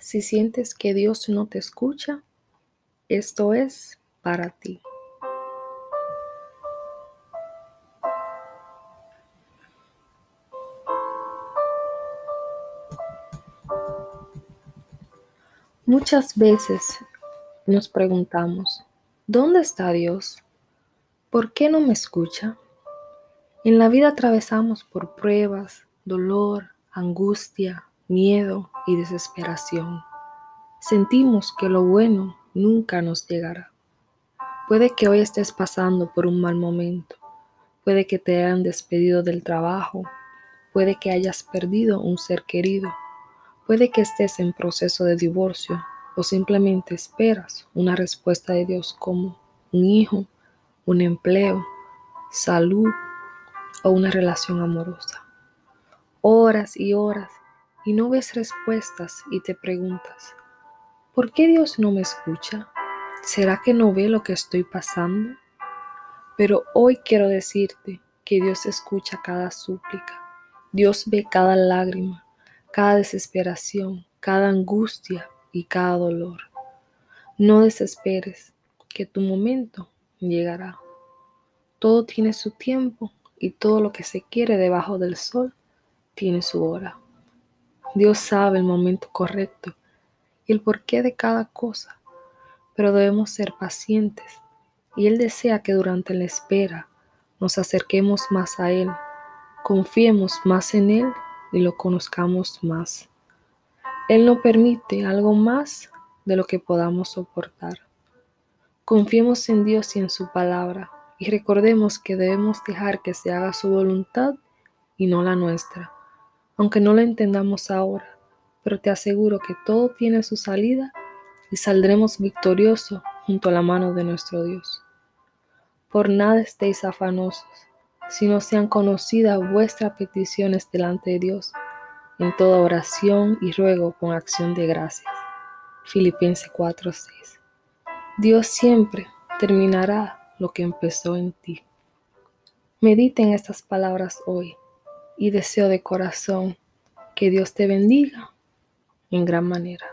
Si sientes que Dios no te escucha, esto es para ti. Muchas veces nos preguntamos, ¿dónde está Dios? ¿Por qué no me escucha? En la vida atravesamos por pruebas, dolor, angustia, miedo y desesperación. Sentimos que lo bueno nunca nos llegará. Puede que hoy estés pasando por un mal momento, puede que te hayan despedido del trabajo, puede que hayas perdido un ser querido Puede que estés en proceso de divorcio o simplemente esperas una respuesta de Dios como un hijo, un empleo, salud o una relación amorosa. Horas y horas y no ves respuestas y te preguntas, ¿por qué Dios no me escucha? ¿Será que no ve lo que estoy pasando? Pero hoy quiero decirte que Dios escucha cada súplica, Dios ve cada lágrima, cada desesperación, cada angustia y cada dolor. No desesperes, que tu momento llegará. Todo tiene su tiempo y todo lo que se quiere debajo del sol tiene su hora. Dios sabe el momento correcto y el porqué de cada cosa, pero debemos ser pacientes y Él desea que durante la espera nos acerquemos más a Él, confiemos más en Él y lo conozcamos más. Él no permite algo más de lo que podamos soportar. Confiemos en Dios y en su palabra y recordemos que debemos dejar que se haga su voluntad y no la nuestra, aunque no la entendamos ahora, pero te aseguro que todo tiene su salida y saldremos victoriosos junto a la mano de nuestro Dios. Por nada estéis afanosos sino sean conocidas vuestras peticiones delante de Dios en toda oración y ruego con acción de gracias. Filipenses 4:6. Dios siempre terminará lo que empezó en ti. Medita en estas palabras hoy y deseo de corazón que Dios te bendiga en gran manera.